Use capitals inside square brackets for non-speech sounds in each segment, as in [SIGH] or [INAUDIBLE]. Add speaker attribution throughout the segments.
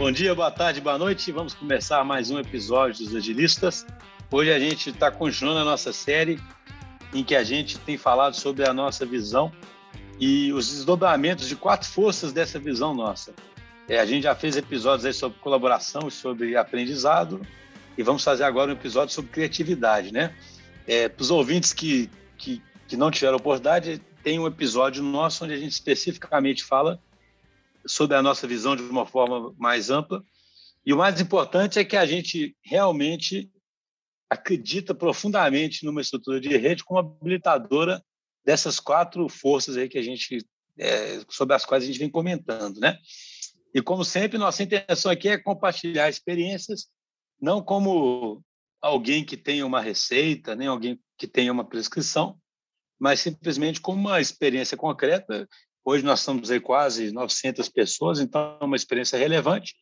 Speaker 1: Bom dia, boa tarde, boa noite. Vamos começar mais um episódio dos Agilistas. Hoje a gente está continuando a nossa série em que a gente tem falado sobre a nossa visão e os desdobramentos de quatro forças dessa visão nossa. É, a gente já fez episódios aí sobre colaboração e sobre aprendizado e vamos fazer agora um episódio sobre criatividade, né? É, Para os ouvintes que, que, que não tiveram oportunidade, tem um episódio nosso onde a gente especificamente fala sobre a nossa visão de uma forma mais ampla. E o mais importante é que a gente realmente acredita profundamente numa estrutura de rede como habilitadora dessas quatro forças aí que a gente é, sobre as quais a gente vem comentando, né? E como sempre, nossa intenção aqui é compartilhar experiências, não como alguém que tenha uma receita, nem alguém que tenha uma prescrição, mas simplesmente como uma experiência concreta. Hoje nós estamos aí quase 900 pessoas, então é uma experiência relevante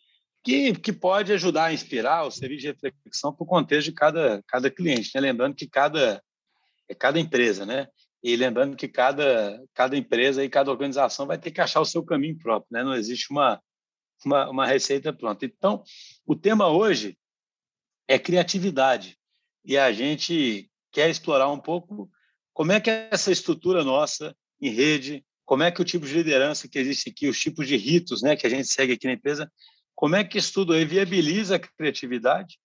Speaker 1: que, que pode ajudar a inspirar ou servir de reflexão para o contexto de cada, cada cliente. Né? Lembrando que cada, é cada empresa, né? E lembrando que cada, cada empresa e cada organização vai ter que achar o seu caminho próprio, né? Não existe uma, uma, uma receita pronta. Então, o tema hoje é criatividade. E a gente quer explorar um pouco como é que é essa estrutura nossa em rede, como é que o tipo de liderança que existe aqui, os tipos de ritos né, que a gente segue aqui na empresa, como é que isso tudo aí viabiliza a criatividade,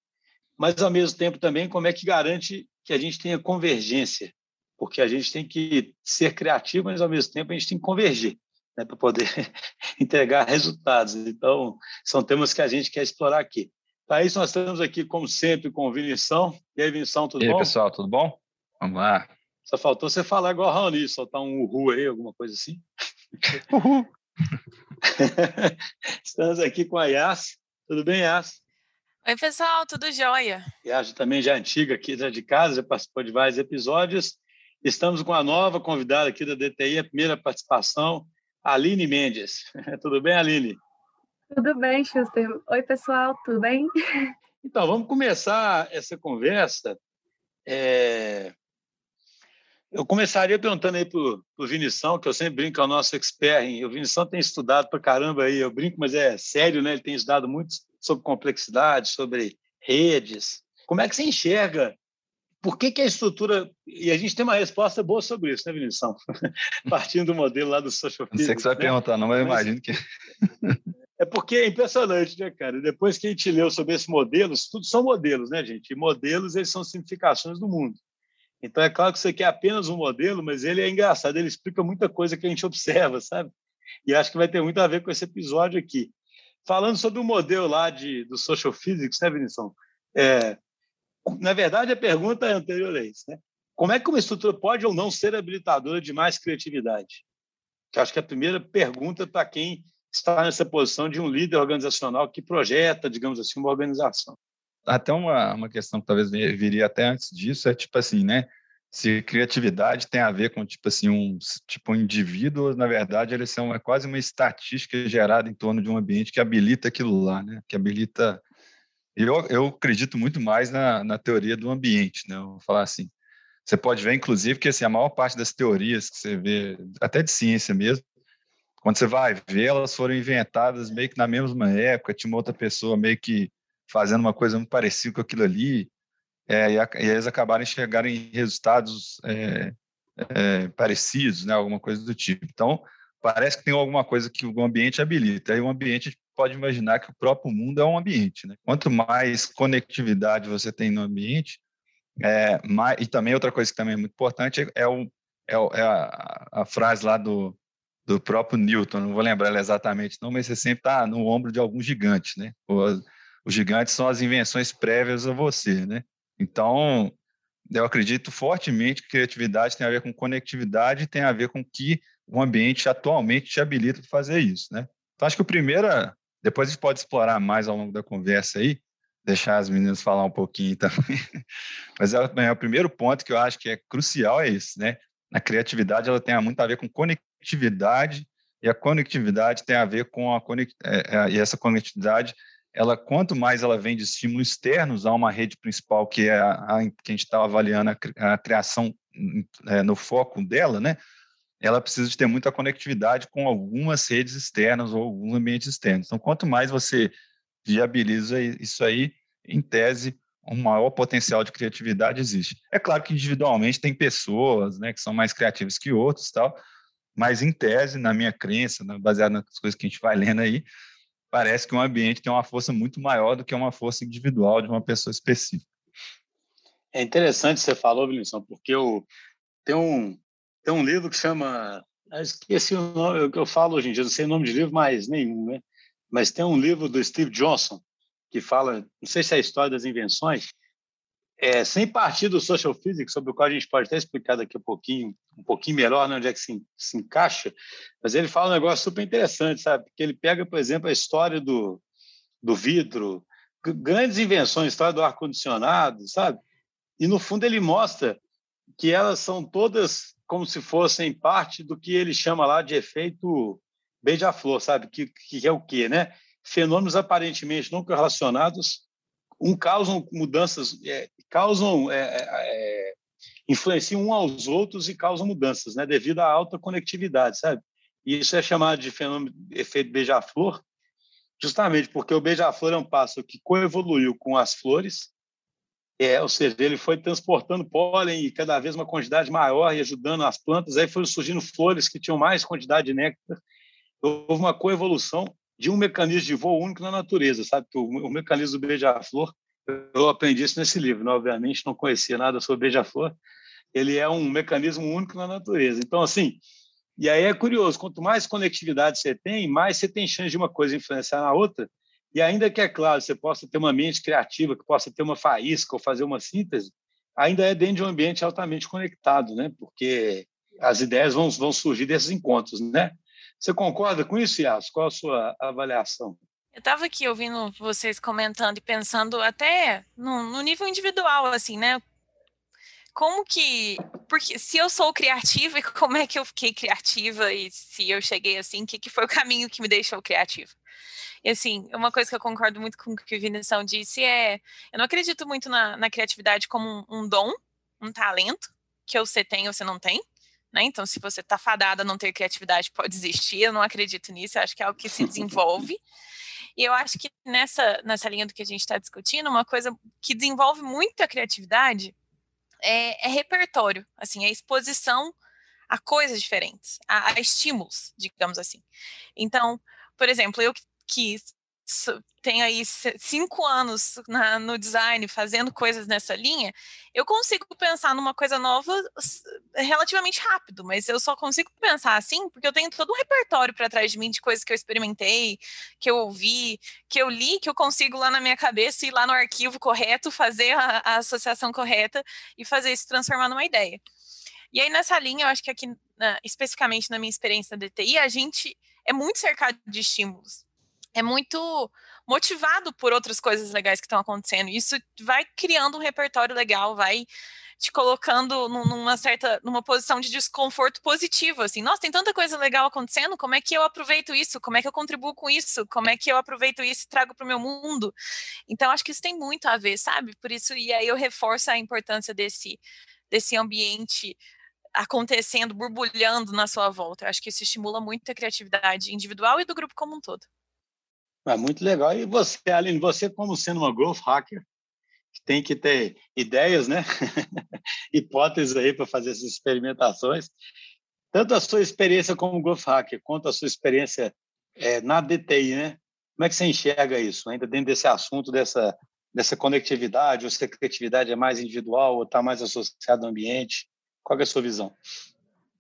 Speaker 1: mas, ao mesmo tempo, também como é que garante que a gente tenha convergência, porque a gente tem que ser criativo, mas, ao mesmo tempo, a gente tem que convergir né, para poder [LAUGHS] entregar resultados. Então, são temas que a gente quer explorar aqui. Para isso, nós estamos aqui, como sempre, com o Vinição. E aí, Vinição, tudo
Speaker 2: e aí,
Speaker 1: bom?
Speaker 2: E aí, pessoal, tudo bom? Vamos lá.
Speaker 1: Só faltou você falar igual a Raoni, soltar um uhul aí, alguma coisa assim. [LAUGHS]
Speaker 2: Uhul! [LAUGHS]
Speaker 1: Estamos aqui com a Yas. Tudo bem, Yas?
Speaker 3: Oi, pessoal, tudo jóia?
Speaker 1: Yas também já é antiga aqui de casa, já participou de vários episódios. Estamos com a nova convidada aqui da DTI, a primeira participação, Aline Mendes. [LAUGHS] tudo bem, Aline?
Speaker 4: Tudo bem, Schuster. Oi, pessoal, tudo bem?
Speaker 1: Então, vamos começar essa conversa. É... Eu começaria perguntando aí para o Vinição, que eu sempre brinco, é o nosso expert. Em... O Vinição tem estudado para caramba aí, eu brinco, mas é sério, né? Ele tem estudado muito sobre complexidade, sobre redes. Como é que você enxerga? Por que, que a estrutura. E a gente tem uma resposta boa sobre isso, né, Vinição? [LAUGHS] Partindo do modelo lá do social
Speaker 2: Não sei que você vai
Speaker 1: né?
Speaker 2: perguntar, não, mas eu imagino que. [LAUGHS]
Speaker 1: É porque é impressionante, né, cara? Depois que a gente leu sobre esses modelos, tudo são modelos, né, gente? E modelos, eles são simplificações do mundo. Então, é claro que você quer apenas um modelo, mas ele é engraçado, ele explica muita coisa que a gente [LAUGHS] observa, sabe? E acho que vai ter muito a ver com esse episódio aqui. Falando sobre o modelo lá de, do Social Physics, né, Vinição? É, na verdade, a pergunta é anterior a isso, né? Como é que uma estrutura pode ou não ser habilitadora de mais criatividade? Que acho que é a primeira pergunta para quem está nessa posição de um líder organizacional que projeta, digamos assim, uma organização
Speaker 2: até uma, uma questão que talvez viria até antes disso é tipo assim, né? Se criatividade tem a ver com tipo assim um tipo um indivíduo, na verdade eles são é quase uma estatística gerada em torno de um ambiente que habilita aquilo lá, né? Que habilita. Eu, eu acredito muito mais na, na teoria do ambiente, né? Vou falar assim. Você pode ver, inclusive, que assim, a maior parte das teorias que você vê, até de ciência mesmo, quando você vai ver, elas foram inventadas meio que na mesma época, tinha uma outra pessoa meio que fazendo uma coisa muito parecida com aquilo ali, é, e, a, e, eles acabaram chegarem em resultados é, é, parecidos, né, alguma coisa do tipo. Então, parece que tem alguma coisa que o ambiente habilita. Aí o ambiente pode imaginar que o próprio mundo é um ambiente. Né? Quanto mais conectividade você tem no ambiente, é, mais, e também outra coisa que também é muito importante é, o, é, é a, a, frase lá do, do próprio Newton, não vou lembrar ela exatamente, não, mas você sempre está no ombro de algum gigante, né? Os gigantes são as invenções prévias a você, né? Então, eu acredito fortemente que criatividade tem a ver com conectividade, tem a ver com que o ambiente atualmente te habilita para fazer isso, né? Então, acho que o primeiro, depois a gente pode explorar mais ao longo da conversa aí, deixar as meninas falar um pouquinho [LAUGHS] também, mas é, é, o primeiro ponto que eu acho que é crucial é esse, né? A criatividade, ela tem muito a ver com conectividade, e a conectividade tem a ver com a conect... É, é, e essa conectividade ela quanto mais ela vem de estímulos externos a uma rede principal que é a, a que a gente está avaliando a, a criação é, no foco dela, né? Ela precisa de ter muita conectividade com algumas redes externas ou alguns ambientes externos. Então, quanto mais você viabiliza isso aí, em tese, um maior potencial de criatividade existe. É claro que individualmente tem pessoas né, que são mais criativas que outros, tal, mas em tese, na minha crença, baseado nas coisas que a gente vai lendo aí, parece que um ambiente tem uma força muito maior do que uma força individual de uma pessoa específica.
Speaker 1: É interessante você falou, Vinícius, porque eu tem um tem um livro que chama esqueci o nome que eu falo hoje em dia, não sei o nome de livro mais nenhum, né? Mas tem um livro do Steve Johnson que fala, não sei se é a história das invenções, é, sem partir do social physics, sobre o qual a gente pode até explicar daqui a pouquinho, um pouquinho melhor, né, onde é que se, se encaixa, mas ele fala um negócio super interessante, sabe? Porque ele pega, por exemplo, a história do, do vidro, grandes invenções, a história do ar-condicionado, sabe? E, no fundo, ele mostra que elas são todas como se fossem parte do que ele chama lá de efeito beija-flor, sabe? Que, que é o quê, né? fenômenos aparentemente não correlacionados, um causam mudanças, é, causam é, é, é, influenciam um aos outros e causam mudanças, né, devido à alta conectividade, sabe? E isso é chamado de fenômeno efeito beija-flor, justamente porque o beija-flor é um pássaro que coevoluiu com as flores, é, ou seja, ele foi transportando pólen e cada vez uma quantidade maior e ajudando as plantas, aí foram surgindo flores que tinham mais quantidade de néctar, houve uma coevolução de um mecanismo de voo único na natureza, sabe? O, o mecanismo do beija-flor, eu aprendi isso nesse livro, né? obviamente não conhecia nada sobre beija-flor, ele é um mecanismo único na natureza. Então, assim, e aí é curioso, quanto mais conectividade você tem, mais você tem chance de uma coisa influenciar na outra, e ainda que, é claro, você possa ter uma mente criativa, que possa ter uma faísca ou fazer uma síntese, ainda é dentro de um ambiente altamente conectado, né? Porque as ideias vão, vão surgir desses encontros, né? Você concorda com isso, Yas? Qual a sua avaliação?
Speaker 3: Eu estava aqui ouvindo vocês comentando e pensando até no, no, nível individual, assim, né? Como que. Porque se eu sou criativa, [LAUGHS] e como é que eu fiquei criativa? E se eu cheguei assim, o que, que foi o caminho que me deixou criativa? E assim, uma coisa que eu concordo muito com o que o Vinição disse é: eu não acredito muito na, na criatividade como um, um dom, um talento, que você tem ou você não tem. Né? Então, se você está fadada a não ter criatividade, pode existir. Eu não acredito nisso, eu acho que é algo que se [LAUGHS] desenvolve. E eu acho que nessa, nessa linha do que a gente está discutindo, uma coisa que desenvolve muito a criatividade é, é repertório, assim, é exposição a coisas diferentes, a, a, estímulos, digamos assim. Então, por exemplo, eu que tenho aí cinco anos na, no design fazendo coisas nessa linha, eu consigo pensar numa coisa nova relativamente rápido, mas eu só consigo pensar assim porque eu tenho todo um repertório para trás de mim de coisas que eu experimentei, que eu ouvi, que eu li, que eu consigo lá na minha cabeça ir lá no arquivo correto, fazer a, a associação correta e fazer isso transformar numa ideia. E aí nessa linha, eu acho que aqui, especificamente na minha experiência na DTI, a gente é muito cercado de estímulos é muito motivado por outras coisas legais que estão acontecendo. Isso vai criando um repertório legal, vai te colocando numa certa, numa posição de desconforto positivo, assim, nossa, tem tanta coisa legal acontecendo, como é que eu aproveito isso? Como é que eu contribuo com isso? Como é que eu aproveito isso e trago para o meu mundo? Então, acho que isso tem muito a ver, sabe? Por isso, e aí eu reforço a importância desse, desse ambiente acontecendo, borbulhando na sua volta. Eu acho que isso estimula muito a criatividade individual e do grupo como um todo.
Speaker 1: É muito legal. E você, Aline, você como sendo uma growth hacker, tem que ter ideias, né? [LAUGHS] hipóteses aí para fazer essas experimentações. Tanto a sua experiência como growth hacker, quanto a sua experiência é, na DTI, né? Como é que você enxerga isso, ainda dentro desse assunto, dessa, dessa conectividade, ou se a criatividade é mais individual ou está mais associada ao ambiente? Qual é a sua visão?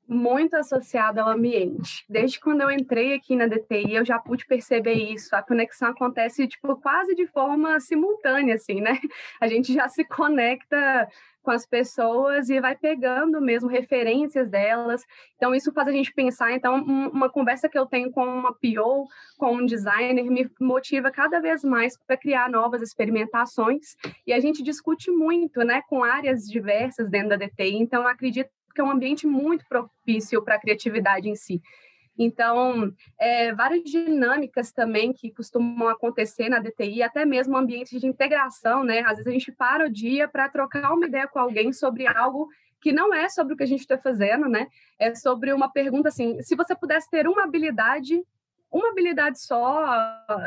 Speaker 4: Muito associado ao ambiente. Desde quando eu entrei aqui na DTI, eu já pude perceber isso. A conexão acontece tipo quase de forma simultânea, assim, né? [LAUGHS] A gente já se conecta com as pessoas e vai pegando mesmo referências delas. Então isso faz a gente pensar. Então uma conversa que eu tenho com uma PO, com um designer, me motiva cada vez mais para criar novas experimentações. E a gente discute muito, né, com áreas diversas dentro da DTI. Então acredito porque é um ambiente muito propício para a criatividade em si. Então, é, várias dinâmicas também que costumam acontecer na DTI, até mesmo ambientes de integração, né? Às vezes a gente para o dia para trocar uma ideia com alguém sobre algo que não é sobre o que a gente está fazendo, né? É sobre uma pergunta assim: se você pudesse ter uma habilidade, uma habilidade só,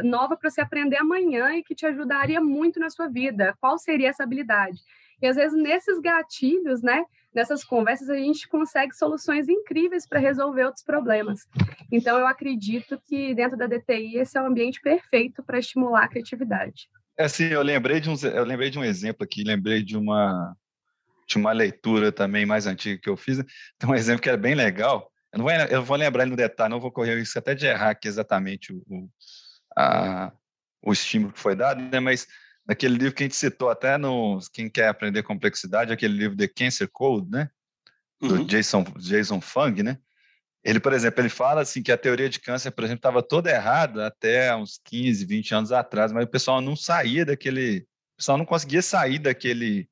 Speaker 4: nova para você aprender amanhã e que te ajudaria muito na sua vida. Qual seria essa habilidade? E às vezes nesses gatilhos, né, nessas conversas a gente consegue soluções incríveis para resolver outros problemas. Então eu acredito que dentro da DTI esse é o ambiente perfeito para estimular a criatividade.
Speaker 2: É assim, eu lembrei de um, eu lembrei de um exemplo aqui, lembrei de uma de uma leitura também mais antiga que eu fiz. Tem um exemplo que era bem legal. Eu, não vou, eu vou lembrar no detalhe, não vou correr isso até de errar aqui exatamente o, o, a, o estímulo que foi dado, né? mas naquele livro que a gente citou até no Quem Quer Aprender Complexidade, aquele livro The Cancer Code, né? Do uhum. Jason, Jason Fung, né? Ele, por exemplo, ele fala assim que a teoria de câncer, por exemplo, estava toda errada até uns 15, 20 anos atrás, mas o pessoal não saía daquele, o pessoal não conseguia sair daquele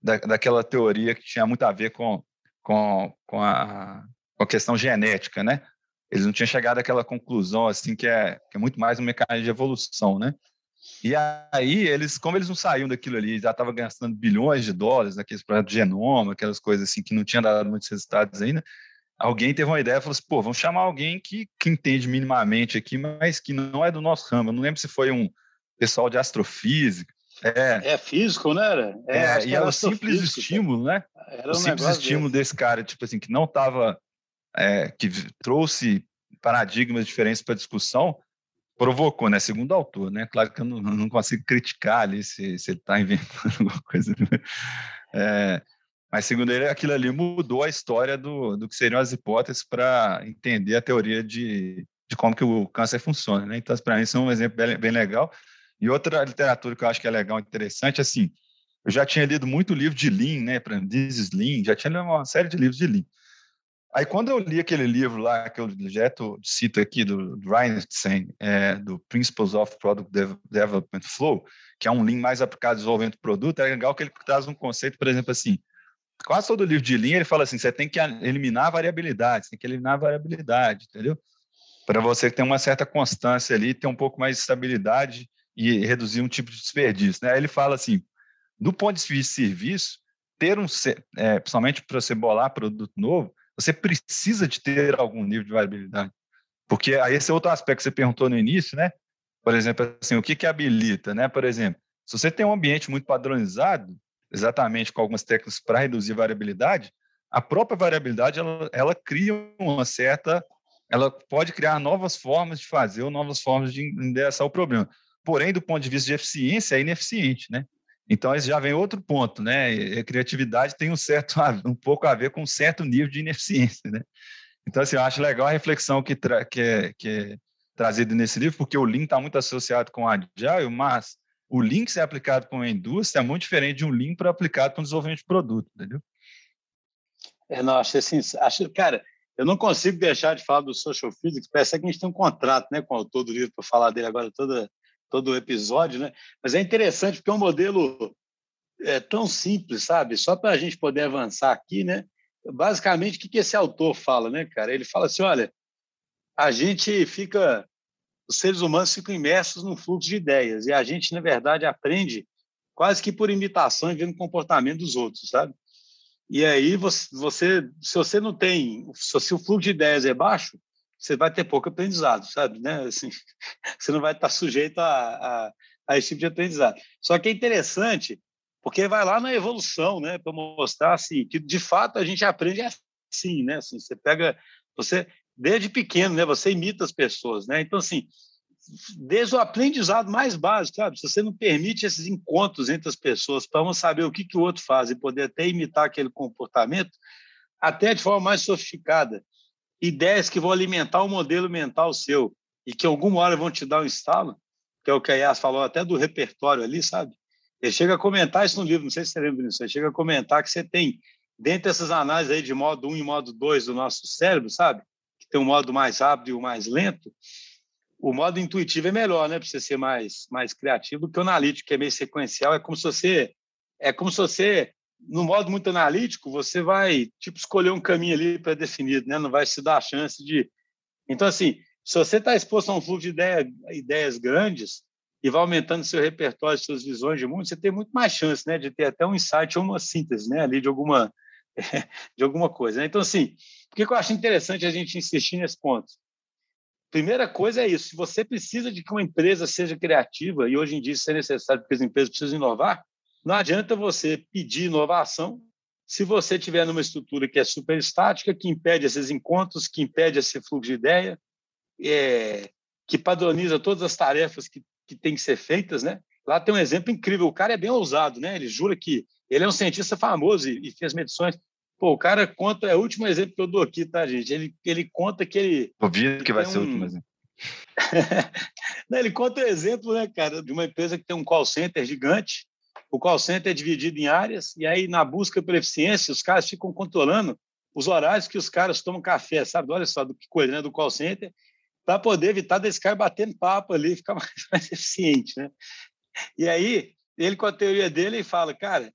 Speaker 2: da, daquela teoria que tinha muito a ver com, com, com, a, com a questão genética, né? Eles não tinham chegado àquela conclusão assim que é, que é muito mais um mecanismo de evolução, né? E aí, eles, como eles não saíam daquilo ali, já estavam gastando bilhões de dólares naqueles projetos de genoma, aquelas coisas assim que não tinham dado muitos resultados ainda, alguém teve uma ideia e falou assim, pô, vamos chamar alguém que, que entende minimamente aqui, mas que não é do nosso ramo. Eu não lembro se foi um pessoal de astrofísica.
Speaker 1: É, é físico, né? Era?
Speaker 2: É, é e era o simples estímulo, né? Era o simples estímulo desse. desse cara, tipo assim, que não estava, é, que trouxe paradigmas diferentes para a discussão, provocou, né? Segundo o autor, né? Claro que eu não, não consigo criticar ali se, se ele está [LAUGHS] inventando alguma coisa. Né? É, mas, segundo ele, aquilo ali mudou a história do, do que seriam as hipóteses para entender a teoria de, de como que o câncer funciona. Né? Então, para mim, isso é um exemplo bem, bem legal. E outra literatura que eu acho que é legal, interessante, assim, eu já tinha lido muito livro de Lean, né? Para This is Lean, já tinha lido uma série de livros de Lean. Aí, quando eu li aquele livro lá, que eu já cito aqui, do, do Reinstein, é, do Principles of Product Development Flow, que é um Lean mais aplicado ao desenvolvimento de produto, é legal que ele traz um conceito, por exemplo, assim, quase todo livro de Lean, ele fala assim, você tem que eliminar a variabilidade, você tem que eliminar a variabilidade, entendeu? Para você ter uma certa constância ali, ter um pouco mais de estabilidade e reduzir um tipo de desperdício. Né? Aí ele fala assim, do ponto de vista de serviço, ter um, é, principalmente para você bolar produto novo, você precisa de ter algum nível de variabilidade. Porque aí esse é outro aspecto que você perguntou no início, né? Por exemplo, assim, o que, que habilita, né? Por exemplo, se você tem um ambiente muito padronizado, exatamente com algumas técnicas para reduzir variabilidade, a própria variabilidade ela, ela cria uma certa, ela pode criar novas formas de fazer ou novas formas de endereçar o problema. Porém, do ponto de vista de eficiência, é ineficiente, né? Então, esse já vem outro ponto, né? A criatividade tem um certo, [LAUGHS] um pouco a ver com um certo nível de ineficiência, né? Então, assim, eu acho legal a reflexão que, que, é, que é trazida nesse livro, porque o Lean está muito associado com a Agile, mas o Lean que ser aplicado com a indústria é muito diferente de um Lean para aplicado com o desenvolvimento de produto, entendeu?
Speaker 1: É, não, acho assim, acho, cara, eu não consigo deixar de falar do Social Physics, parece que a gente tem um contrato né, com o autor do livro para falar dele agora toda, todo o episódio, né? Mas é interessante porque é um modelo é, tão simples, sabe? Só para a gente poder avançar aqui, né? Basicamente, o que, esse autor fala, né, cara? Ele fala assim: olha, a gente fica, os seres humanos ficam imersos num fluxo de ideias e a gente, na verdade, aprende quase que por imitação e vendo o comportamento dos outros, sabe? E aí você, você se você não tem, se o fluxo de ideias é baixo, você vai ter pouco aprendizado, sabe? Né? Assim, [LAUGHS] você não vai estar sujeito a, a, a, esse tipo de aprendizado. Só que é interessante, porque vai lá na evolução, né? Para mostrar assim, que de fato a gente aprende assim, né? Assim, você pega, você desde pequeno, né? Você imita as pessoas, né? Então assim, desde o aprendizado mais básico, sabe? Se você não permite esses encontros entre as pessoas para um saber o que, que o outro faz e poder até imitar aquele comportamento, até de forma mais sofisticada, ideias que vão alimentar o um modelo mental seu e que alguma hora vão te dar um estalo, que é o que a Yas falou até do repertório ali, sabe? Ele chega a comentar isso no livro, não sei se você lembra disso, ele chega a comentar que você tem, dentro dessas análises aí de modo 1 e modo 2 do nosso cérebro, sabe? Que tem um modo mais rápido e o mais lento, o modo intuitivo é melhor, né? Para você ser mais, mais criativo que o analítico, que é meio sequencial. É como se você, é como se você no modo muito analítico, você vai tipo escolher um caminho ali pré-definido, né? Não vai se dar a chance de. Então, assim, se você está exposto a um fluxo de ideia, ideias grandes e vai aumentando seu repertório, suas visões de mundo, você tem muito mais chance, né, de ter até um insight ou uma síntese, né, ali de alguma [LAUGHS] de alguma coisa. Né? Então, assim, por que eu acho interessante a gente insistir nesse ponto? primeira coisa é isso. Se você precisa de que uma empresa seja criativa, e hoje em dia isso é necessário porque as empresas precisam inovar, não adianta você pedir inovação se você tiver numa estrutura que é super estática, que impede esses encontros, que impede esse fluxo de ideia, é, que padroniza todas as tarefas que, que têm que ser feitas, né? Lá tem um exemplo incrível. O cara é bem ousado, né? Ele jura que ele é um cientista famoso e, e fez medições. Pô, o cara conta, é o último exemplo que eu dou aqui, tá, gente? Ele, ele conta que ele.
Speaker 2: Ouvido que vai ser um... o último exemplo. [LAUGHS]
Speaker 1: Não, ele conta o um exemplo, né, cara, de uma empresa que tem um call center gigante. O call center é dividido em áreas, e aí, na busca pela eficiência, os caras ficam controlando os horários que os caras tomam café, sabe? Olha só, do que coisa, né, do call center, para poder evitar desse cara batendo papo ali, [LAUGHS] ficar mais, mais eficiente, né? E aí, ele com a teoria dele, ele fala, cara,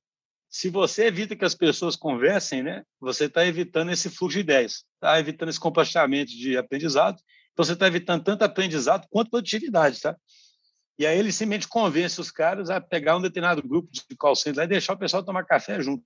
Speaker 1: se você evita que as pessoas conversem, né, você está evitando esse fluxo de ideias, está evitando esse compartilhamento de aprendizado, então você está evitando tanto aprendizado quanto produtividade, tá? E aí ele simplesmente convence os caras a pegar um determinado grupo de call center e deixar o pessoal tomar café junto.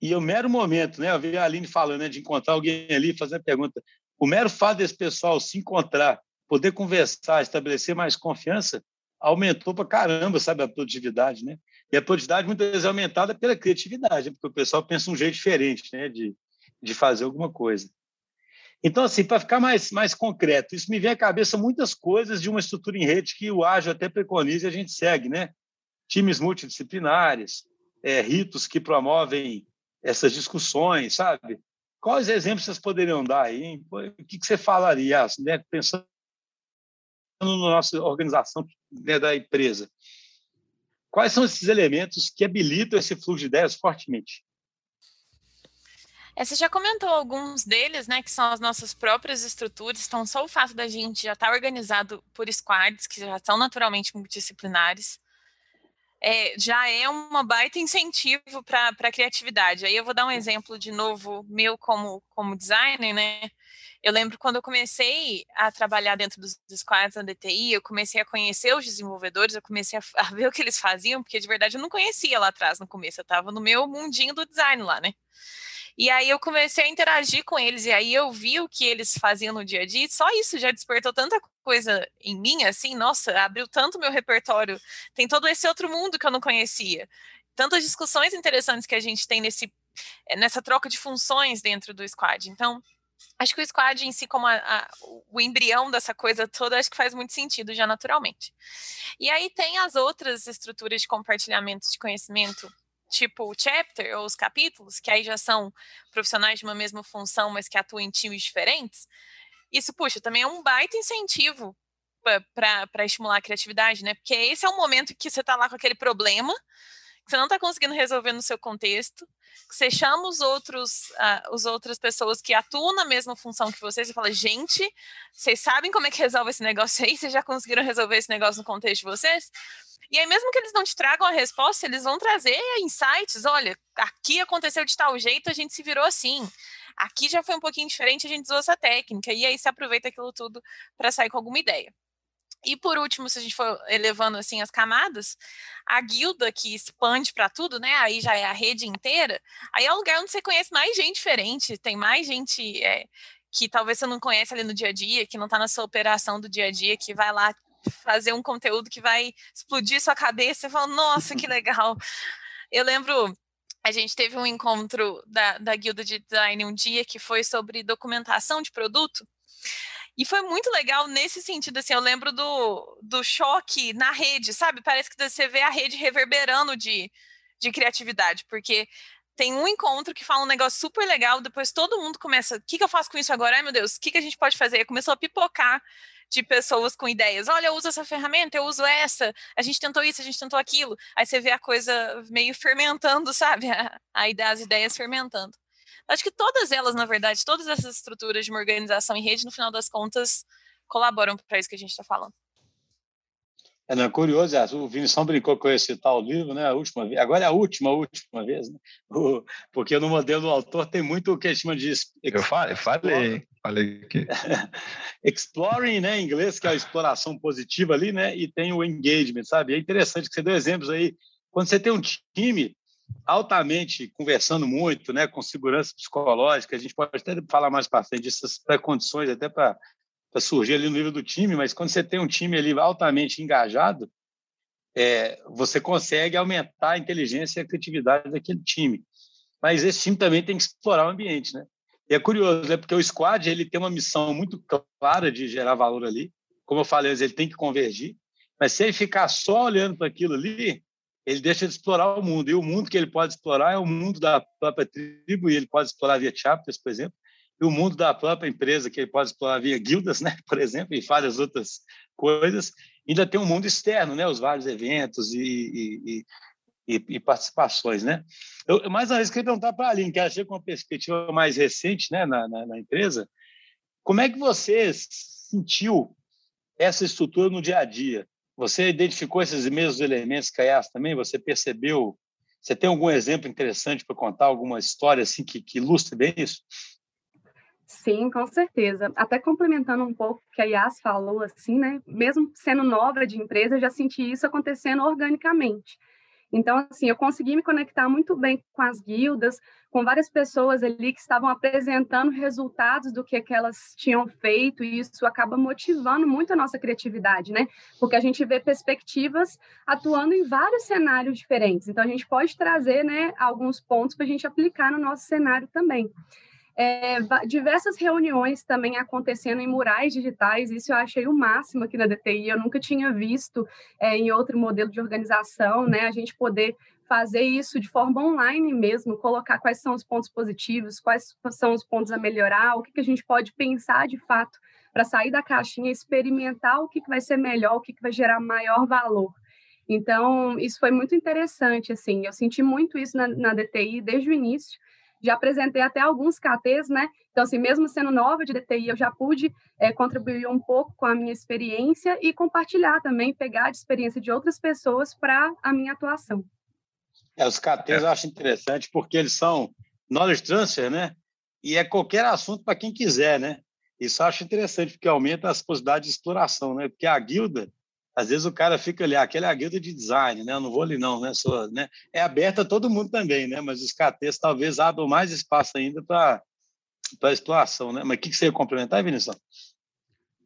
Speaker 1: E o mero momento, né, eu vi a Aline falando né, de encontrar alguém ali, fazer a pergunta, o mero fato desse pessoal se encontrar, poder conversar, estabelecer mais confiança, aumentou para caramba, sabe, a produtividade, né? E a produtividade muitas vezes é aumentada pela criatividade, porque o pessoal pensa um jeito diferente, né, de, de fazer alguma coisa. Então, assim, para ficar mais, mais concreto, isso me vem à cabeça muitas coisas de uma estrutura em rede que o Ágil até preconiza e a gente segue, né? Times multidisciplinares, é, ritos que promovem essas discussões, sabe? Quais exemplos vocês poderiam dar aí? Hein? O que, que você falaria, né? pensando na nossa organização né, da empresa? Quais são esses elementos que habilitam esse fluxo de ideias fortemente?
Speaker 3: É, você já comentou alguns deles, né, que são as nossas próprias estruturas. Então, só o fato da gente já estar tá organizado por squads, que já são naturalmente multidisciplinares, é, já é uma baita incentivo para a criatividade. Aí eu vou dar um exemplo de novo meu como, como designer, né? Eu lembro quando eu comecei a trabalhar dentro dos, squads da DTI, eu comecei a conhecer os desenvolvedores, eu comecei a, [LAUGHS] a, ver o que eles faziam, porque de verdade eu não conhecia lá atrás no começo, eu estava no meu mundinho do design lá, né? E aí eu comecei a interagir com eles, e aí eu vi o que eles faziam no dia a dia, e só isso já despertou tanta coisa em mim, assim, nossa, abriu tanto meu repertório, tem todo esse outro mundo que eu não conhecia. Tantas discussões interessantes que a gente tem nesse, nessa troca de funções dentro do squad. Então, acho que o squad em si, como a, a, o embrião dessa coisa toda, acho que faz muito sentido já naturalmente. E aí tem as outras estruturas de compartilhamento de conhecimento tipo o chapter ou os capítulos, que aí já são profissionais de uma mesma função, mas que atuam em times diferentes, isso, puxa, também é um baita incentivo para estimular a criatividade, né? Porque esse é o momento que você está lá com aquele problema, que você não está conseguindo resolver no seu contexto, que você chama os outros, uh, os outras pessoas que atuam na mesma função que vocês e fala, gente, vocês sabem como é que resolve esse negócio aí? Vocês já conseguiram resolver esse negócio no contexto de vocês? E aí, mesmo que eles não te tragam a resposta, eles vão trazer insights. Olha, aqui aconteceu de tal jeito, a gente se virou assim. Aqui já foi um pouquinho diferente, a gente usou essa técnica. E aí se aproveita aquilo tudo para sair com alguma ideia. E por último, se a gente for elevando assim as camadas, a guilda que expande para tudo, né? Aí já é a rede inteira. Aí é o lugar onde você conhece mais gente diferente, tem mais gente é, que talvez você não conhece ali no dia a dia, que não está na sua operação do dia a dia, que vai lá fazer um conteúdo que vai explodir sua cabeça e fala, nossa, que legal. Eu lembro, a gente teve um encontro da, da Guilda de Design um dia que foi sobre documentação de produto. E foi muito legal nesse sentido, assim, eu lembro do, do choque na rede, sabe? Parece que você vê a rede reverberando de, de criatividade, porque tem um encontro que fala um negócio super legal, depois todo mundo começa, o que, que eu faço com isso agora? Ai, meu Deus, o que, que a gente pode fazer? E começou a pipocar de pessoas com ideias. Olha, eu uso essa ferramenta, eu uso essa, a gente tentou isso, a gente tentou aquilo. Aí você vê a coisa meio fermentando, sabe? [LAUGHS] Aí dá as ideias fermentando. Acho que todas elas, na verdade, todas essas estruturas de uma organização em rede, no final das contas, colaboram para isso que a gente está falando.
Speaker 1: É, não, é curioso, é, o Vinição brincou com esse tal livro, né? A última vez, agora é a última, a última vez, né? [LAUGHS] O, porque no modelo do autor tem muito o que a gente chama de.
Speaker 2: Eu falei, falei, falei que. [LAUGHS]
Speaker 1: Exploring, né, em inglês, que é a exploração positiva ali, né? E tem o engagement, sabe? É interessante que você deu exemplos aí. Quando você tem um time altamente conversando muito, né, com segurança psicológica, a gente pode até falar mais para frente dessas pré-condições, até para para surgir ali no nível do time, mas quando você tem um time ali altamente engajado, é, você consegue aumentar a inteligência e a criatividade daquele time. Mas esse time também tem que explorar o ambiente, né? E é curioso, né? Porque o squad ele tem uma missão muito clara de gerar valor ali. Como eu falei, ele tem que convergir. Mas se ele ficar só olhando para aquilo ali, ele deixa de explorar o mundo. E o mundo que ele pode explorar é o mundo da própria tribo, e ele pode explorar via chapters, por exemplo, e o mundo da própria empresa, que ele pode explorar via guildas, né, [LAUGHS] por exemplo, e várias outras coisas. Ainda tem um mundo externo, né, os vários eventos e, e, e, e participações. Né? Eu, mais uma vez, queria perguntar para a Aline, que achei com uma perspectiva mais recente né, na, na, na empresa, como é que você sentiu essa estrutura no dia a dia? Você identificou esses mesmos elementos IAS também? Você percebeu? Você tem algum exemplo interessante para contar, alguma história assim que, que ilustre bem isso?
Speaker 4: Sim, com certeza. Até complementando um pouco o que a Yas falou, assim, né? Mesmo sendo nova de empresa, eu já senti isso acontecendo organicamente. Então, assim, eu consegui me conectar muito bem com as guildas, com várias pessoas ali que estavam apresentando resultados do que, que elas tinham feito, e isso acaba motivando muito a nossa criatividade, né? Porque a gente vê perspectivas atuando em vários cenários diferentes. Então, a gente pode trazer, né, alguns pontos para a gente aplicar no nosso cenário também é, diversas reuniões também acontecendo em murais digitais, isso eu achei o máximo aqui na DTI, eu nunca tinha visto é, em outro modelo de organização, né, a gente poder fazer isso de forma online mesmo, colocar quais são os pontos positivos, quais são os pontos a melhorar, o que, que a gente pode pensar de fato para sair da caixinha, experimentar o que, que vai ser melhor, o que, que vai gerar maior valor. Então, isso foi muito interessante, assim, eu senti muito isso na, na DTI desde o início, já apresentei até alguns KTs, né? Então, assim, mesmo sendo nova de DTI, eu já pude é, contribuir um pouco com a minha experiência e compartilhar também, pegar a experiência de outras pessoas para a minha atuação.
Speaker 1: É, os KTs eu acho interessante porque eles são knowledge transfer, né? E é qualquer assunto para quem quiser, né? Isso eu acho interessante, porque aumenta as possibilidades de exploração, né? Porque a guilda, às vezes o cara fica ali, ah, aquele é a guilda de design, né? Eu não vou ali não, né? Sou, né? É aberta a todo mundo também, né? Mas os KTs talvez abram mais espaço ainda para para exploração, né? Mas o que, que você ia complementar, Vinícius?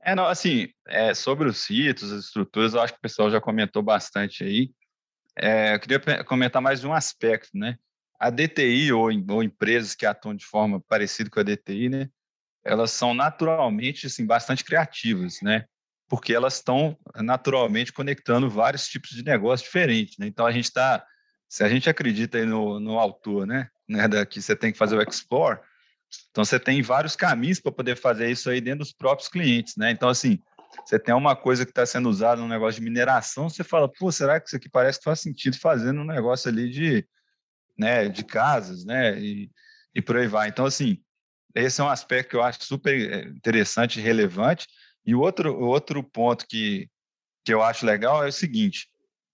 Speaker 2: É, não, assim, é, sobre os sítios, as estruturas, eu acho que o pessoal já comentou bastante aí. É, eu queria comentar mais um aspecto, né? A DTI ou, ou empresas que atuam de forma parecida com a DTI, né? Elas são naturalmente, assim, bastante criativas, né? Porque elas estão naturalmente conectando vários tipos de negócio diferentes. Né? Então, a gente está, se a gente acredita no, no autor, né, né, que você tem que fazer o explore, então você tem vários caminhos para poder fazer isso aí dentro dos próprios clientes. Né? Então, assim, você tem uma coisa que está sendo usada no negócio de mineração, você fala, pô, será que isso aqui parece que faz sentido fazer no negócio ali de, né, de casas, né, e, e por aí vai. Então, assim, esse é um aspecto que eu acho super eh, interessante e relevante, e o outro, outro ponto que, que eu acho legal é o seguinte: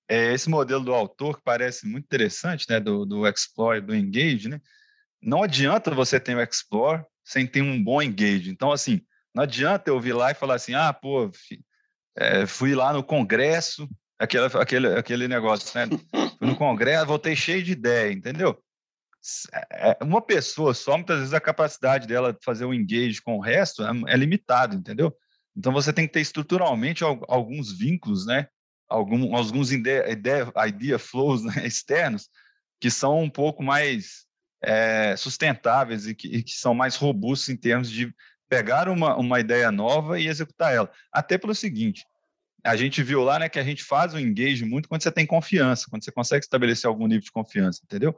Speaker 2: é esse modelo do autor, que parece muito interessante, né, do, do Explore, do Engage, né? Não adianta você ter o Explore sem ter um bom Engage. Então, assim, não adianta eu vir lá e falar assim, ah, pô, é, fui lá no congresso, aquele, aquele, aquele negócio, né? Fui no congresso, voltei cheio de ideia, entendeu? É, uma pessoa só, muitas vezes a capacidade dela de fazer o engage com o resto é, é limitado, entendeu? Então você tem que ter estruturalmente alguns vínculos, né? Algum, alguns idea, idea flows [LAUGHS] né? externos que são um pouco mais é, sustentáveis e que, e que, são mais robustos em termos de pegar uma, uma ideia nova e executar ela. Até pelo seguinte, a gente viu lá né, que a gente faz o engage muito quando você tem confiança, quando você consegue estabelecer algum nível de confiança, entendeu?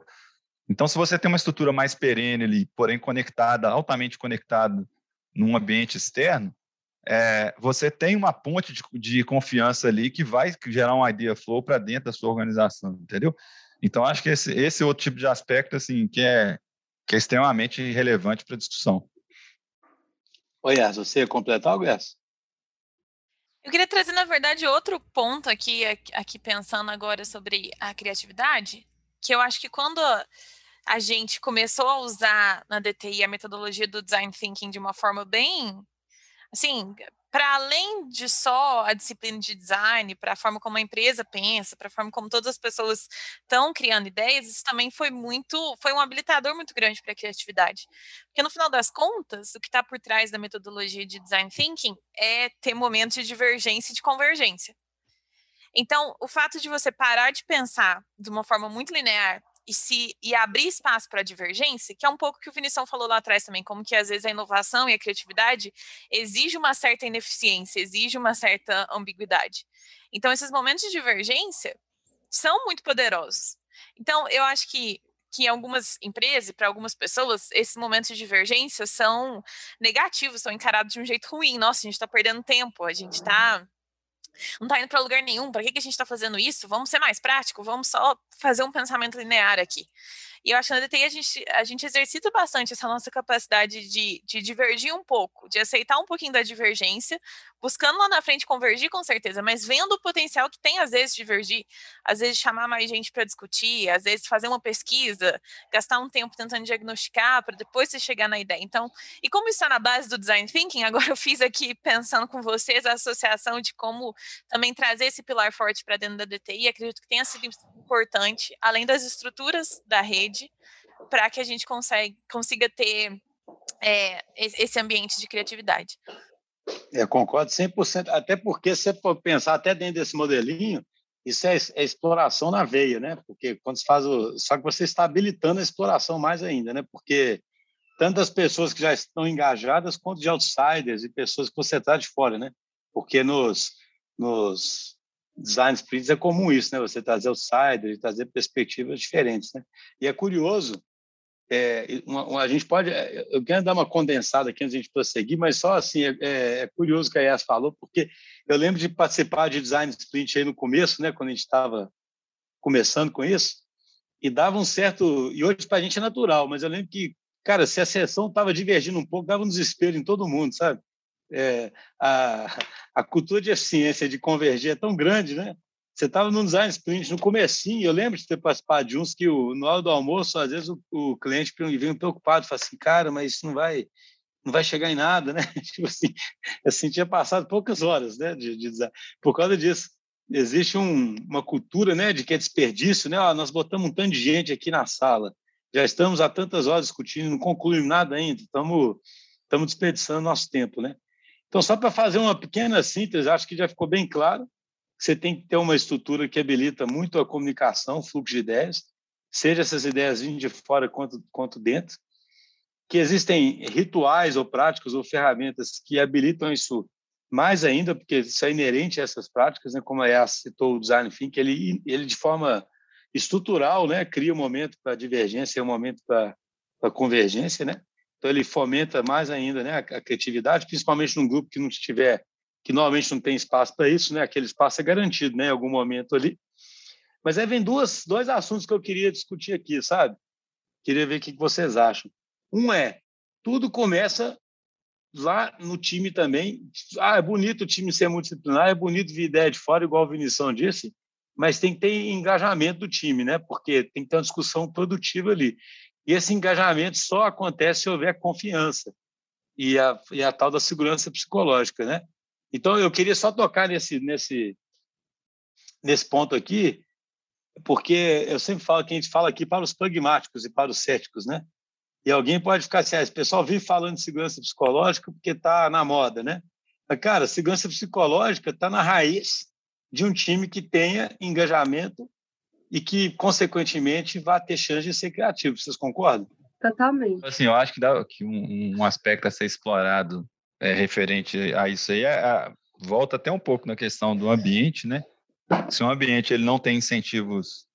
Speaker 2: Então, se você tem uma estrutura mais perene ali, porém conectada, altamente conectada num ambiente externo, é, você tem uma ponte de, de, confiança ali que vai gerar um idea flow para dentro da sua organização, entendeu? Então, acho que esse, esse outro tipo de aspecto, assim, que é, que é extremamente relevante para a discussão.
Speaker 1: Oi, Yas, você ia completar algo, Yas?
Speaker 3: Eu queria trazer, na verdade, outro ponto aqui, aqui pensando agora sobre a criatividade, que eu acho que quando a gente começou a usar na DTI a metodologia do design thinking de uma forma bem assim, para além de só a disciplina de design, para a forma como a empresa pensa, para a forma como todas as pessoas estão criando ideias, isso também foi muito, foi um habilitador muito grande para a criatividade. Porque no final das contas, o que está por trás da metodologia de design thinking é ter momentos de divergência e de convergência. Então, o fato de você parar de pensar de uma forma muito linear e se e abrir espaço para divergência, que é um pouco que o Vinição falou lá atrás também, como que às vezes a inovação e a criatividade exige uma certa ineficiência, exige uma certa ambiguidade. Então esses momentos de divergência são muito poderosos. Então eu acho que que em algumas empresas, para algumas pessoas, esses momentos de divergência são negativos, são encarados de um jeito ruim. Nossa, a gente está perdendo tempo, a gente está não está indo para lugar nenhum, para que, que a gente está fazendo isso? Vamos ser mais prático, vamos só fazer um pensamento linear aqui. E eu acho que na DTI a gente, a gente exercita bastante essa nossa capacidade de, de divergir um pouco, de aceitar um pouquinho da divergência, buscando lá na frente convergir com certeza, mas vendo o potencial que tem às vezes divergir, às vezes chamar mais gente para discutir, às vezes fazer uma pesquisa, gastar um tempo tentando diagnosticar para depois você chegar na ideia. Então, e como está na base do design thinking, [LAUGHS] agora eu fiz aqui pensando com vocês a associação de como também trazer esse pilar forte para dentro da DTI, acredito que tenha sido importante, além das estruturas da rede, para que a gente consiga ter é, esse ambiente de criatividade.
Speaker 1: Eu é, concordo 100%, até porque se você pensar até dentro desse modelinho, isso é, é, exploração na veia, né? Porque quando se faz o... Só que você está habilitando a exploração mais ainda, né? Porque tantas pessoas que já estão engajadas quanto de outsiders e pessoas que você está de fora, né? Porque nos, nos design sprints é comum isso, né? Você trazer outsiders trazer perspectivas diferentes, né? E é curioso é, uma, uma, a gente pode. É, eu quero dar uma condensada aqui antes de a gente prosseguir, mas só assim, é, é, é curioso o que a Yas falou, porque eu lembro de participar de design sprint aí no começo, né, quando a gente estava começando com isso, e dava um certo. E hoje para a gente é natural, mas eu lembro que, cara, se a sessão estava divergindo um pouco, dava um desespero em todo mundo, sabe? É, a, a cultura de eficiência, de convergir é tão grande, né? Você estava no design sprint no comecinho, eu lembro de ter participado de uns que o, no hora do almoço, às vezes o, o cliente vinha preocupado, fala assim, cara, mas isso não vai, não vai chegar em nada, né? [LAUGHS] tipo assim, assim, tinha passado poucas horas, né, de, de design. Por causa disso, existe um, uma cultura, né, de que é desperdício, né? Ó, nós botamos um tanto de gente aqui na sala, já estamos há tantas horas discutindo, não concluímos nada ainda, estamos, estamos desperdiçando nosso tempo, né? Então, só para fazer uma pequena síntese, acho que já ficou bem claro você tem que ter uma estrutura que habilita muito a comunicação, fluxo de ideias, seja essas ideias vindo de fora quanto, quanto dentro, que existem rituais ou práticas ou ferramentas que habilitam isso mais ainda, porque isso é inerente a essas práticas, né? como a Yas citou o design thinking, ele, ele de forma estrutural né? cria um momento para divergência e um momento para convergência, né? Então ele fomenta mais ainda né, a criatividade, principalmente num grupo que não estiver que normalmente não tem espaço para isso, né? Aquele espaço é garantido, né? Em algum momento ali. Mas aí vem duas, dois assuntos que eu queria discutir aqui, sabe? Queria ver o que vocês acham. Um é, tudo começa lá no time também. Ah, é bonito o time ser multidisciplinar, é bonito ver ideia de fora, igual o Vinição disse, mas tem que ter engajamento do time, né? Porque tem que ter uma discussão produtiva ali. E esse engajamento só acontece se houver confiança e a, e a tal da segurança psicológica, né? Então, eu queria só tocar nesse, nesse, nesse ponto aqui, porque eu sempre falo que a gente fala aqui para os pragmáticos e para os céticos, né? E alguém pode ficar assim, ah, esse pessoal vive falando de segurança psicológica porque está na moda, né? Mas, cara, segurança psicológica está na raiz de um time que tenha engajamento e que, consequentemente, vá ter chance de ser criativo. Vocês concordam?
Speaker 4: Totalmente.
Speaker 2: Assim, eu acho que, dá, que um, um aspecto a ser explorado é, referente a isso aí, é, volta até um pouco na questão do ambiente, né? Se um ambiente ele não tem incentivos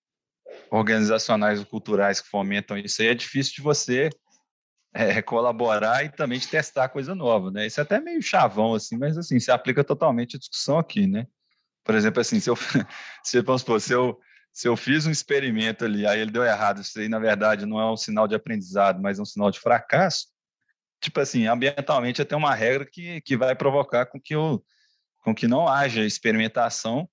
Speaker 2: organizacionais ou culturais que fomentam isso aí, é difícil de você é, colaborar e também de testar coisa nova, né? Isso é até meio chavão, assim, mas assim, se aplica totalmente a discussão aqui, né? Por exemplo, assim, se eu, [LAUGHS] se, vamos supor, se eu, se eu fiz um experimento ali, aí ele deu errado, isso aí, na verdade, não é um sinal de aprendizado, mas é um sinal de fracasso, tipo assim, ambientalmente tem uma regra que, que vai provocar com que, eu, com que não haja experimentação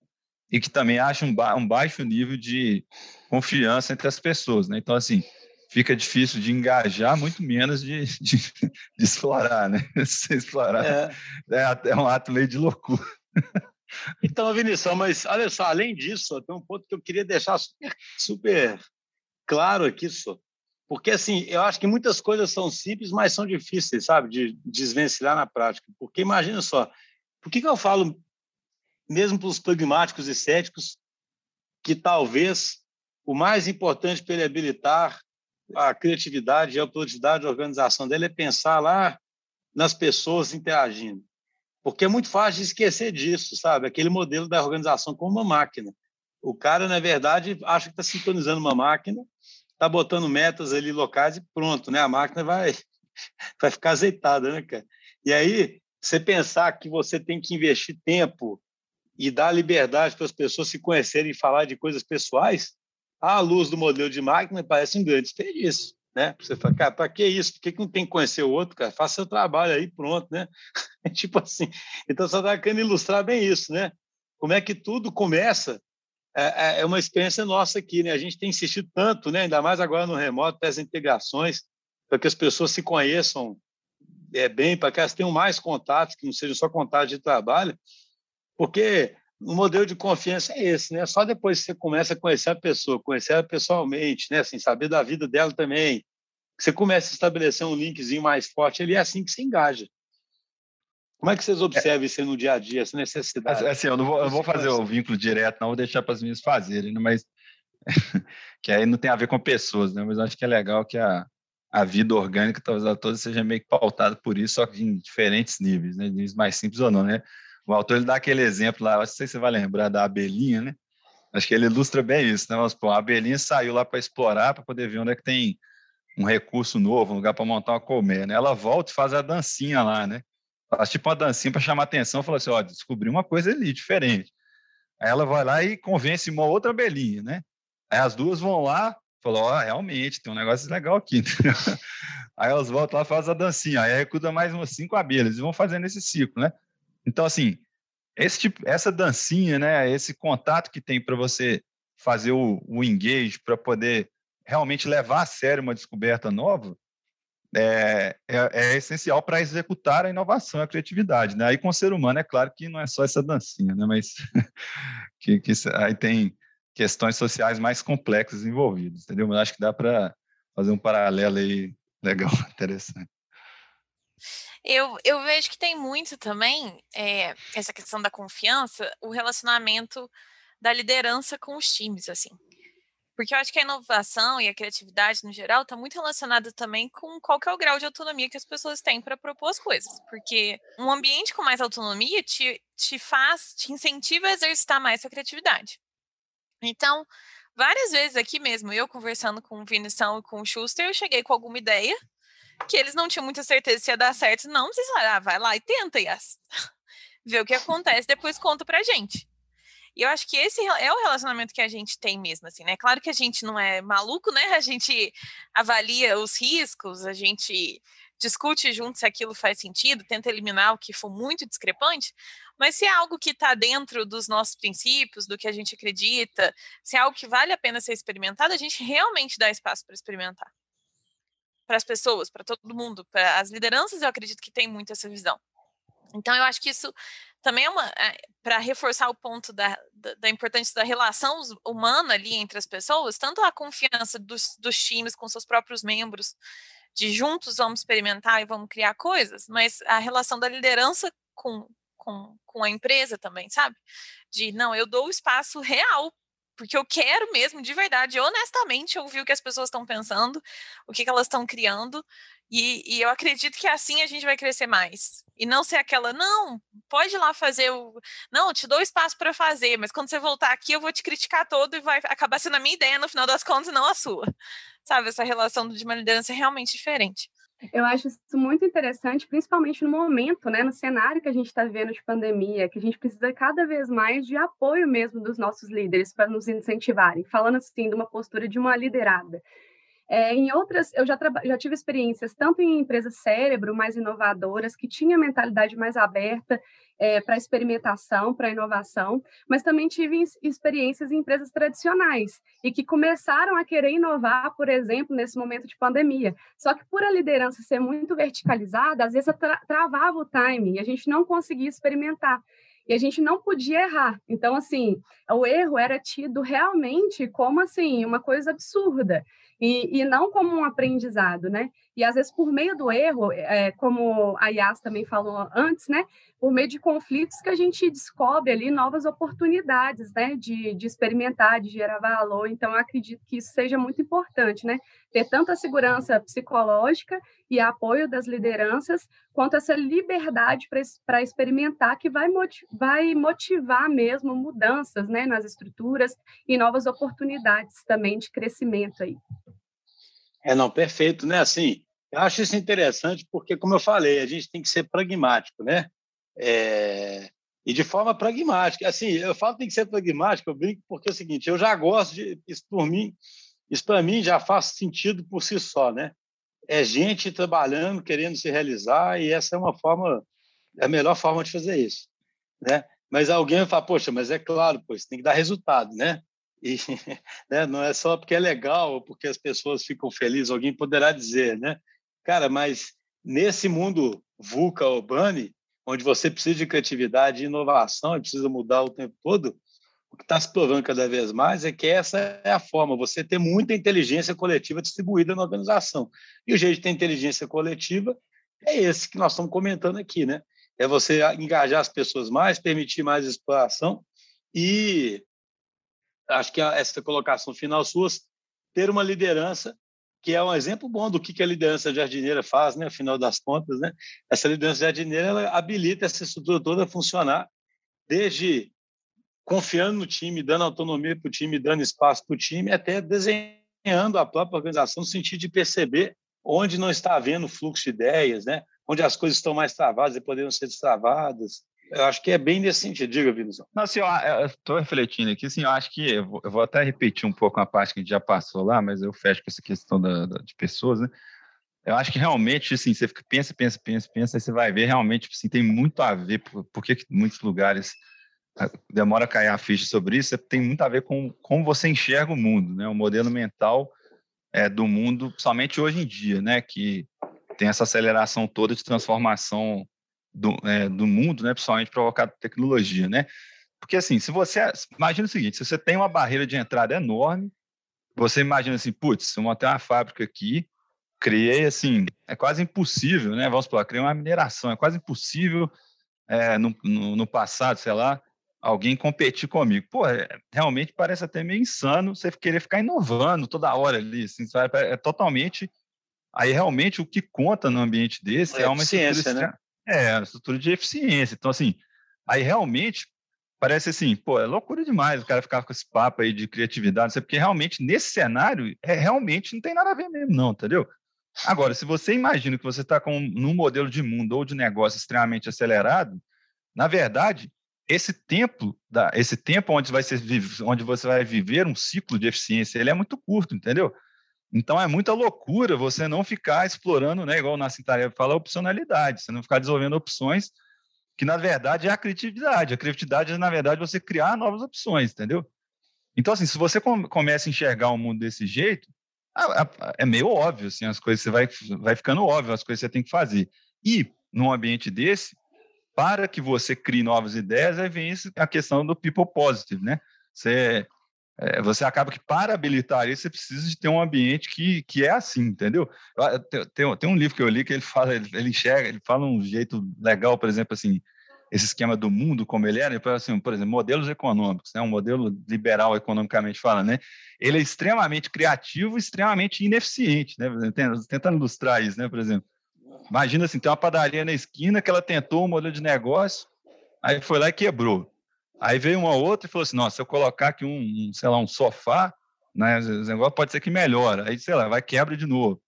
Speaker 2: e que também haja um, ba um baixo nível de confiança entre as pessoas, né? Então, assim, fica difícil de engajar, muito menos de, [LAUGHS] de, de explorar, né? [LAUGHS] Se explorar é. É, é um ato meio de loucura.
Speaker 1: Então, Vinícius, mas olha só, além disso, tem um ponto que eu queria deixar super, super claro aqui, só. Porque, assim, eu acho que muitas coisas são simples, mas são difíceis, sabe, de desvencilhar na prática. Porque, imagina só, por que, que eu falo, mesmo para os pragmáticos e céticos, que talvez o mais importante para ele habilitar a criatividade e a produtividade da organização dele é pensar lá nas pessoas interagindo. Porque é muito fácil esquecer disso, sabe? Aquele modelo da organização como uma máquina. O cara, na verdade, acha que está sintonizando uma máquina tá botando metas ali locais e pronto, né? A máquina vai, [LAUGHS] vai ficar azeitada, né, cara? E aí, você pensar que você tem que investir tempo e dar liberdade para as pessoas se conhecerem e falar de coisas pessoais, à luz do modelo de máquina, parece um grande desperdício, né? Você fala, cara, para que isso? Por que, que não tem que conhecer o outro, cara? Faça seu trabalho aí, pronto, né? [LAUGHS] tipo assim. Então, só está querendo ilustrar bem isso, né? Como é que tudo começa é, é, é uma experiência nossa aqui, né? A gente tem insistido tanto, né? Ainda mais agora no remoto, das integrações, para que as pessoas se conheçam é, bem, para que elas tenham mais contatos, que não sejam só contatos de trabalho, porque o modelo de confiança é esse, né? Só depois que você começa a conhecer a pessoa, conhecer ela pessoalmente, né? Assim, saber da vida dela também, você começa a estabelecer um linkzinho mais forte, ele é assim que se engaja. Como é que vocês observam isso no dia a dia, essa necessidade?
Speaker 2: Assim, eu não vou, eu vou fazer o vínculo direto, não, vou deixar para as minhas fazerem, né? mas [LAUGHS] que aí não tem a ver com pessoas, né? Mas acho que é legal que a, a vida orgânica, talvez ela toda seja meio que pautada por isso, só que em diferentes níveis, né? Níveis mais simples ou não, né? O autor ele dá aquele exemplo lá, não sei se você vai lembrar da abelhinha, né? Acho que ele ilustra bem isso, né? Mas, pô, a abelhinha saiu lá para explorar, para poder ver onde é que tem um recurso novo, um lugar para montar uma colmeia, né? Ela volta e faz a dancinha lá, né? faz tipo uma dancinha para chamar atenção, fala assim, ó, descobri uma coisa ali diferente. Aí ela vai lá e convence uma outra abelhinha, né? Aí as duas vão lá, falou, ó, realmente, tem um negócio legal aqui. [LAUGHS] aí elas voltam lá, fazem a dancinha, aí recruta mais umas cinco abelhas e vão fazendo esse ciclo, né? Então, assim, esse tipo, essa dancinha, né, esse contato que tem para você fazer o, o engage, para poder realmente levar a sério uma descoberta nova, é, é, é essencial para executar a inovação, a criatividade. Né? Aí com o ser humano, é claro que não é só essa dancinha, né? mas [LAUGHS] que, que aí tem questões sociais mais complexas envolvidas, entendeu? Mas acho que dá para fazer um paralelo aí legal, [LAUGHS] interessante.
Speaker 3: Eu, eu vejo que tem muito também é, essa questão da confiança, o relacionamento da liderança com os times, assim. Porque eu acho que a inovação e a criatividade, no geral, está muito relacionada também com qual que é o grau de autonomia que as pessoas têm para propor as coisas. Porque um ambiente com mais autonomia te, te faz, te incentiva a exercitar mais sua criatividade. Então, várias vezes aqui mesmo, eu conversando com o Vinição e com o Schuster, eu cheguei com alguma ideia que eles não tinham muita certeza se ia dar certo. Não, vocês falaram, ah, vai lá e tenta, Yas. [LAUGHS] Vê o que acontece, depois conta pra gente. E eu acho que esse é o relacionamento que a gente tem mesmo, assim, né? Claro que a gente não é maluco, né? [LAUGHS] A gente avalia os riscos, a gente discute junto se aquilo faz sentido, tenta eliminar o que for muito discrepante, mas se é algo que está dentro dos nossos princípios, do que a gente acredita, se é algo que vale a pena ser experimentado, a gente realmente dá espaço para experimentar. Para as pessoas, para todo mundo, para as lideranças, eu acredito que tem muito essa visão. Então, eu acho que isso também é uma é, para reforçar o ponto da, da, da, importância da relação humana ali entre as pessoas, tanto a confiança dos, dos times com seus próprios membros, de juntos vamos experimentar e vamos criar coisas, mas a relação da liderança com, com, com a empresa também, sabe? De não, eu dou o espaço real porque eu quero mesmo, de verdade, honestamente, ouvir o que as pessoas estão pensando, o que, que elas estão criando, e, e, eu acredito que assim a gente vai crescer mais. E não ser aquela, não, pode ir lá fazer o. Não, te dou espaço para fazer, mas quando você voltar aqui eu vou te criticar todo e vai acabar sendo a minha ideia no final das contas, não a sua. Sabe, essa relação de uma liderança é realmente diferente.
Speaker 4: Eu acho isso muito interessante, principalmente no momento, né, no cenário que a gente está vivendo de pandemia, que a gente precisa cada vez mais de apoio mesmo dos nossos líderes para nos incentivarem, falando assim de uma postura de uma liderada. É, em outras, eu já, já tive experiências tanto em empresas cérebro mais inovadoras, que tinha mentalidade mais aberta é, para experimentação, para inovação, mas também tive experiências em empresas tradicionais e que começaram a querer inovar, por exemplo, nesse momento de pandemia. Só que por a liderança ser muito verticalizada, às vezes tra travava o time e a gente não conseguia experimentar e a gente não podia errar. Então, assim, o erro era tido realmente como assim uma coisa absurda e, e não como um aprendizado, né? E às vezes por meio do erro, é, como a Yas também falou antes, né? Por meio de conflitos que a gente descobre ali novas oportunidades, né? De, de experimentar, de gerar valor. Então, eu acredito que isso seja muito importante, né? Ter tanta segurança psicológica e apoio das lideranças, quanto essa liberdade para experimentar que vai, vai motivar mesmo mudanças, né? Nas estruturas e novas oportunidades também de crescimento aí.
Speaker 1: É, não, perfeito, né? Assim, eu acho isso interessante porque, como eu falei, a gente tem que ser pragmático, né? É... E de forma pragmática. Assim, eu falo que tem que ser pragmático, eu brinco porque é o seguinte, eu já gosto de... Isso por mim, isso para mim já faz sentido por si só, né? É gente trabalhando, querendo se realizar e essa é uma forma, é a melhor forma de fazer isso, né? Mas alguém vai falar, poxa, mas é claro, pois tem que dar resultado, né? E [LAUGHS] né, não é só porque é legal ou porque as pessoas ficam felizes, alguém poderá dizer, né? Cara, mas nesse mundo VUCA ou BANI, onde você precisa de criatividade e inovação e precisa mudar o tempo todo, o que está se provando cada vez mais é que essa é a forma, você ter muita inteligência coletiva distribuída na organização. E o jeito de ter inteligência coletiva é esse que nós estamos comentando aqui, né? É você engajar as pessoas mais, permitir mais exploração e acho que essa colocação final sua, ter uma liderança que é um exemplo bom do que a liderança jardineira faz, né? Afinal das contas, né? Essa liderança jardineira ela habilita essa estrutura toda a funcionar, desde confiando no time, dando autonomia para o time, dando espaço para o time, até desenhando a própria organização no sentido de perceber onde não está havendo fluxo de ideias, né? Onde as coisas estão mais travadas e poderiam ser destravadas, eu acho que é bem nesse sentido. Diga, Vinícius.
Speaker 2: Não, assim, eu estou refletindo aqui, assim, eu acho que eu vou, eu vou, até repetir um pouco a parte que a gente já passou lá, mas eu fecho com essa questão da, da, de pessoas, né? Eu acho que realmente, assim, você fica, pensa, pensa, pensa, pensa, aí você vai ver realmente, assim, tem muito a ver, por, por muitos lugares ah, demora a cair a ficha sobre isso, tem muito a ver com como você enxerga o mundo, né? O modelo mental é, do mundo, somente hoje em dia, né? Que tem essa aceleração toda de transformação do, é, do mundo, né, principalmente provocado por tecnologia, né? Porque assim, se você imagina o seguinte, se você tem uma barreira de entrada enorme, você imagina assim, putz, eu montei uma fábrica aqui, criei assim, é quase impossível, né? Vamos supor, criei uma mineração, é quase impossível é, no, no, no, passado, sei lá, alguém competir comigo. Pô, é, realmente parece até meio insano você querer ficar inovando toda hora ali, assim, sabe? É totalmente. Aí realmente o que conta no ambiente desse é, é uma
Speaker 1: ciência, né?
Speaker 2: É, a estrutura de eficiência. Então, assim, aí realmente parece assim, pô, é loucura demais o cara ficar com esse papo aí de criatividade, porque realmente nesse cenário, é realmente não tem nada a ver mesmo, não, entendeu? Agora, se você imagina que você está com num modelo de mundo ou de negócio extremamente acelerado, na verdade, esse tempo, da, esse tempo onde, vai ser, onde você vai viver um ciclo de eficiência, ele é muito curto, entendeu? Então é muita loucura você não ficar explorando, né, igual o Nassim Taleb fala, opcionalidade, você não ficar desenvolvendo opções que na verdade é a criatividade. A criatividade é na verdade você criar novas opções, entendeu? Então assim, se você começa a enxergar o mundo desse jeito, é meio óbvio, assim, as coisas você vai vai ficando óbvio as coisas que você tem que fazer. E num ambiente desse, para que você crie novas ideias, aí vem a questão do people positive, né? Você é, você acaba que para habilitar isso, você precisa de ter um ambiente que, que é assim, entendeu? Tem, tem, um livro que eu li que ele fala, ele, ele, enxerga, ele fala um jeito legal, por exemplo, assim, esse esquema do mundo como ele era, ele fala assim, por exemplo, modelos econômicos, né, um modelo liberal economicamente falando, né, ele é extremamente criativo extremamente ineficiente, né, tentando ilustrar isso, né, por exemplo. Imagina assim, tem uma padaria na esquina que ela tentou um modelo de negócio, aí foi lá e quebrou. Aí veio uma outra e falou assim: nossa, se eu colocar aqui um, sei lá, um sofá, né, negócio pode ser que melhora. Aí, sei lá, vai quebra de novo.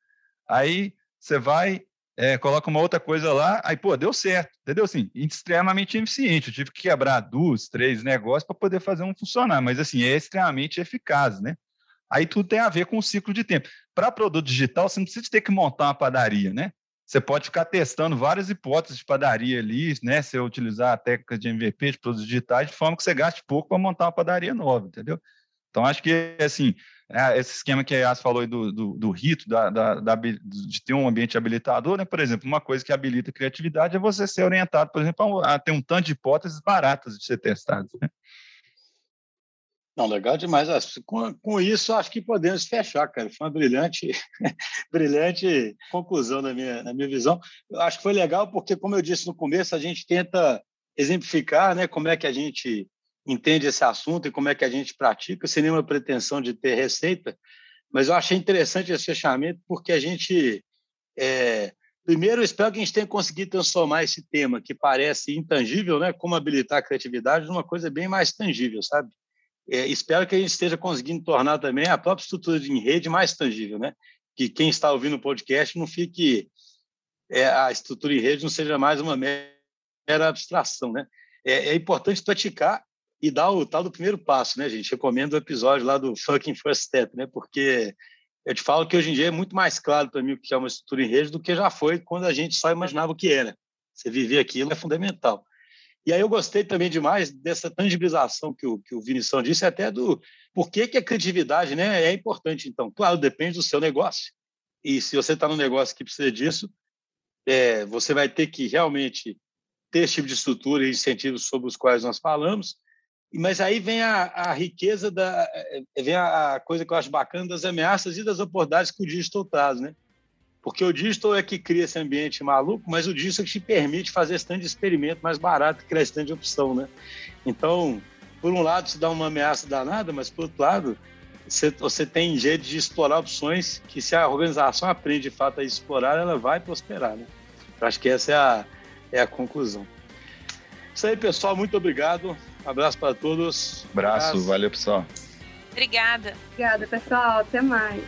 Speaker 2: Aí você vai, é, coloca uma outra coisa lá, aí, pô, deu certo, entendeu? Assim, extremamente eficiente. Eu tive que quebrar duas, três negócios para poder fazer um funcionar, mas assim, é extremamente eficaz, né? Aí tudo tem a ver com o ciclo de tempo. Para produto digital, você não precisa ter que montar uma padaria, né? Você pode ficar testando várias hipóteses de padaria ali, né? Se utilizar a técnica de MVP, de produtos digitais, de forma que você gaste pouco para montar uma padaria nova, entendeu? Então, acho que, assim, é, esse esquema que a Yas falou do, do, do rito, da, da, da, de ter um ambiente habilitador, né? Por exemplo, uma coisa que habilita a criatividade é você ser orientado, por exemplo, a, ter um tanto de hipóteses baratas de ser testadas, né?
Speaker 1: Não, legal demais. Com, com isso, acho que podemos fechar, cara. Foi uma brilhante, [LAUGHS] brilhante conclusão na minha, na minha visão. Eu acho que foi legal porque, como eu disse no começo, a gente tenta exemplificar né, como é que a gente entende esse assunto e como é que a gente pratica, sem nenhuma pretensão de ter receita, mas eu achei interessante esse fechamento porque a gente, é, primeiro, eu espero que a gente tenha conseguido transformar esse tema que parece intangível, né, como habilitar a criatividade, numa coisa bem mais tangível, sabe? É, espero que a gente esteja conseguindo tornar também a própria estrutura de rede mais tangível, né? Que quem está ouvindo o podcast não fique é, a estrutura em rede não seja mais uma mera abstração, né? É, é importante praticar e dar o tal do primeiro passo, né, gente? Recomendo o episódio lá do Fucking First Step, né? Porque eu te falo que hoje em dia é muito mais claro para mim o que é uma estrutura em rede do que já foi quando a gente só imaginava o que era. Você viver aquilo é fundamental. E aí eu gostei também demais dessa tangibilização que o, que o Vinição disse, até do por que, que a criatividade né, é importante. Então, claro, depende do seu negócio. E se você está num negócio que precisa disso, é, você vai ter que realmente ter esse tipo de estrutura e incentivos sobre os quais nós falamos, mas aí vem a, a riqueza da eh, vem a, a, coisa que eu acho bacana das ameaças e das oportunidades que o digital traz, né? Porque o digital é que cria esse ambiente maluco, mas o digital é que te permite fazer esse tanto de experimento mais barato, criar esse tanto de opção, né? Então, por um lado, se dá uma ameaça danada, mas por outro lado, você, você tem jeito de explorar opções que, se a organização aprende de fato a explorar, ela vai prosperar, né? Eu acho que essa é a, é a conclusão. Isso aí, pessoal. Muito obrigado. Abraço para todos.
Speaker 2: Abraço, Abraço. valeu, pessoal.
Speaker 3: Obrigada.
Speaker 4: Obrigada, pessoal. Até mais.